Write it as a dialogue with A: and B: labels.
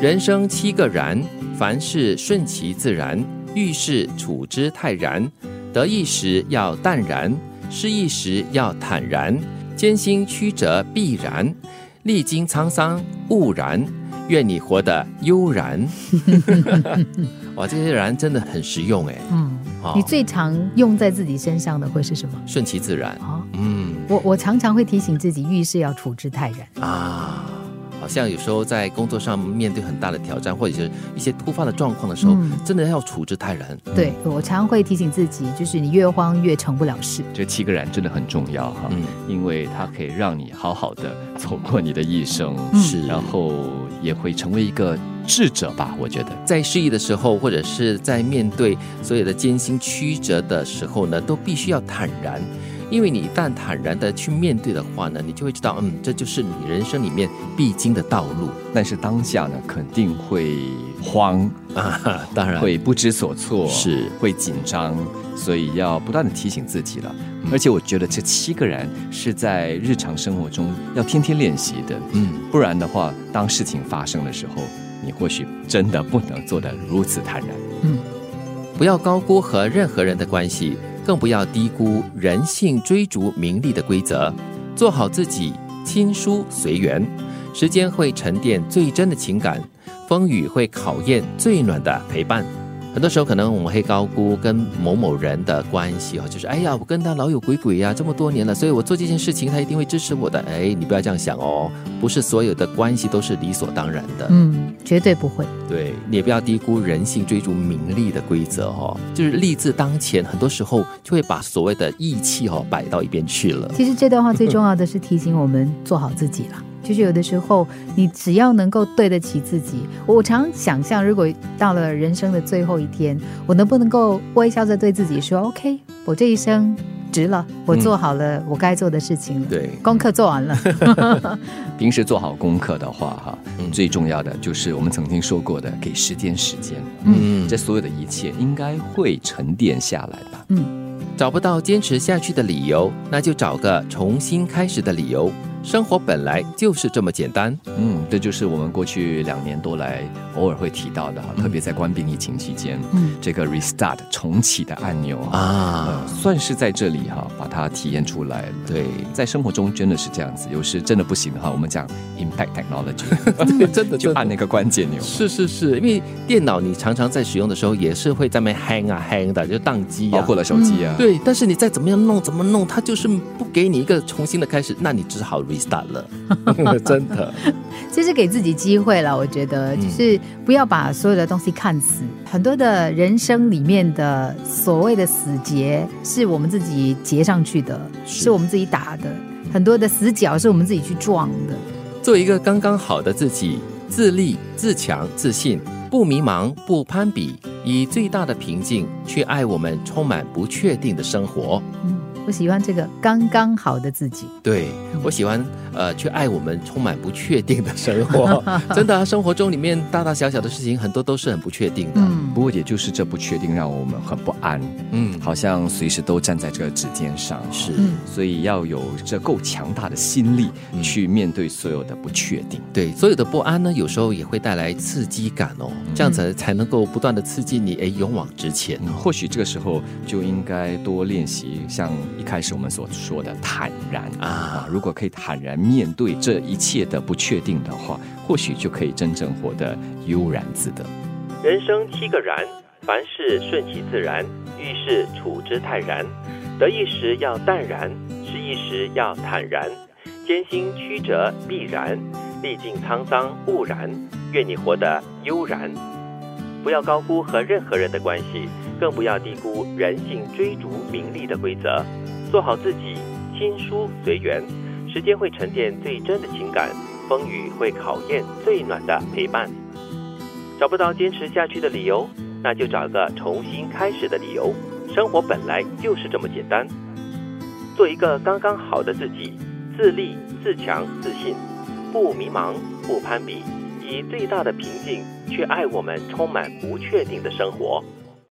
A: 人生七个然，凡事顺其自然，遇事处之泰然，得意时要淡然，失意时要坦然，艰辛曲折必然，历经沧桑勿然。愿你活得悠然。哇，这些然真的很实用哎。
B: 嗯，你最常用在自己身上的会是什么？
A: 顺其自然。
B: 嗯，我我常常会提醒自己，遇事要处之泰然
A: 啊。好像有时候在工作上面对很大的挑战，或者是一些突发的状况的时候，真的要处之泰然。
B: 对我常常会提醒自己，就是你越慌越成不了事。
C: 这七个然真的很重要哈，嗯，因为它可以让你好好的走过你的一生，
A: 是，
C: 然后也会成为一个智者吧。我觉得
A: 在失意的时候，或者是在面对所有的艰辛曲折的时候呢，都必须要坦然。因为你一旦坦然的去面对的话呢，你就会知道，嗯，这就是你人生里面必经的道路。
C: 但是当下呢，肯定会慌
A: 啊，当然
C: 会不知所措，
A: 是
C: 会紧张，所以要不断的提醒自己了。而且我觉得这七个人是在日常生活中要天天练习的，嗯，不然的话，当事情发生的时候，你或许真的不能做得如此坦然。嗯，
A: 不要高估和任何人的关系。更不要低估人性追逐名利的规则，做好自己，亲疏随缘，时间会沉淀最真的情感，风雨会考验最暖的陪伴。很多时候，可能我们会高估跟某某人的关系哦，就是哎呀，我跟他老有鬼鬼呀，这么多年了，所以我做这件事情，他一定会支持我的。哎，你不要这样想哦，不是所有的关系都是理所当然的。
B: 嗯，绝对不会。
A: 对，你也不要低估人性追逐名利的规则哦，就是利字当前，很多时候就会把所谓的义气哦摆到一边去了。
B: 其实这段话最重要的是提醒我们做好自己了。就是有的时候，你只要能够对得起自己。我常想象，如果到了人生的最后一天，我能不能够微笑着对自己说：“OK，我这一生值了，我做好了我该做的事情了，
A: 对，
B: 功课做完了。”
C: 平时做好功课的话，哈，最重要的就是我们曾经说过的，给时间时间。嗯，这所有的一切应该会沉淀下来吧。嗯，
A: 找不到坚持下去的理由，那就找个重新开始的理由。生活本来就是这么简单，
C: 嗯，这就是我们过去两年多来偶尔会提到的哈，特别在官兵疫情期间，嗯，这个 restart 重启的按钮啊，算是在这里哈把它体验出来了。
A: 对，
C: 在生活中真的是这样子，有时真的不行的话，我们讲 impact technology，
A: 真的
C: 就按那个关键钮。
A: 是是是，因为电脑你常常在使用的时候也是会在那 hang 啊 hang 的，就宕机啊，
C: 包括了手机啊。
A: 对，但是你再怎么样弄怎么弄，它就是不给你一个重新的开始，那你只好。restart 了，真的，
B: 这是给自己机会了。我觉得就是不要把所有的东西看死。很多的人生里面的所谓的死结，是我们自己结上去的，是我们自己打的。很多的死角是我们自己去撞的。
A: 做一个刚刚好的自己，自立、自强、自信，不迷茫，不攀比，以最大的平静去爱我们充满不确定的生活。
B: 我喜欢这个刚刚好的自己。
A: 对我喜欢呃，去爱我们充满不确定的生活。真的，生活中里面大大小小的事情很多都是很不确定的。嗯，
C: 不过也就是这不确定让我们很不安。嗯，好像随时都站在这个指尖上。
A: 是，
C: 所以要有这够强大的心力去面对所有的不确定。
A: 对，所有的不安呢，有时候也会带来刺激感哦。这样子才能够不断的刺激你，哎，勇往直前。
C: 或许这个时候就应该多练习像。一开始我们所说的坦然啊，如果可以坦然面对这一切的不确定的话，或许就可以真正活得悠然自得。
A: 人生七个然，凡事顺其自然，遇事处之泰然，得意时要淡然，失意时要坦然，艰辛曲折必然，历尽沧桑勿然。愿你活得悠然，不要高估和任何人的关系，更不要低估人性追逐名利的规则。做好自己，亲疏随缘，时间会沉淀最真的情感，风雨会考验最暖的陪伴。找不到坚持下去的理由，那就找个重新开始的理由。生活本来就是这么简单，做一个刚刚好的自己，自立、自强、自信，不迷茫，不攀比，以最大的平静去爱我们充满不确定的生活。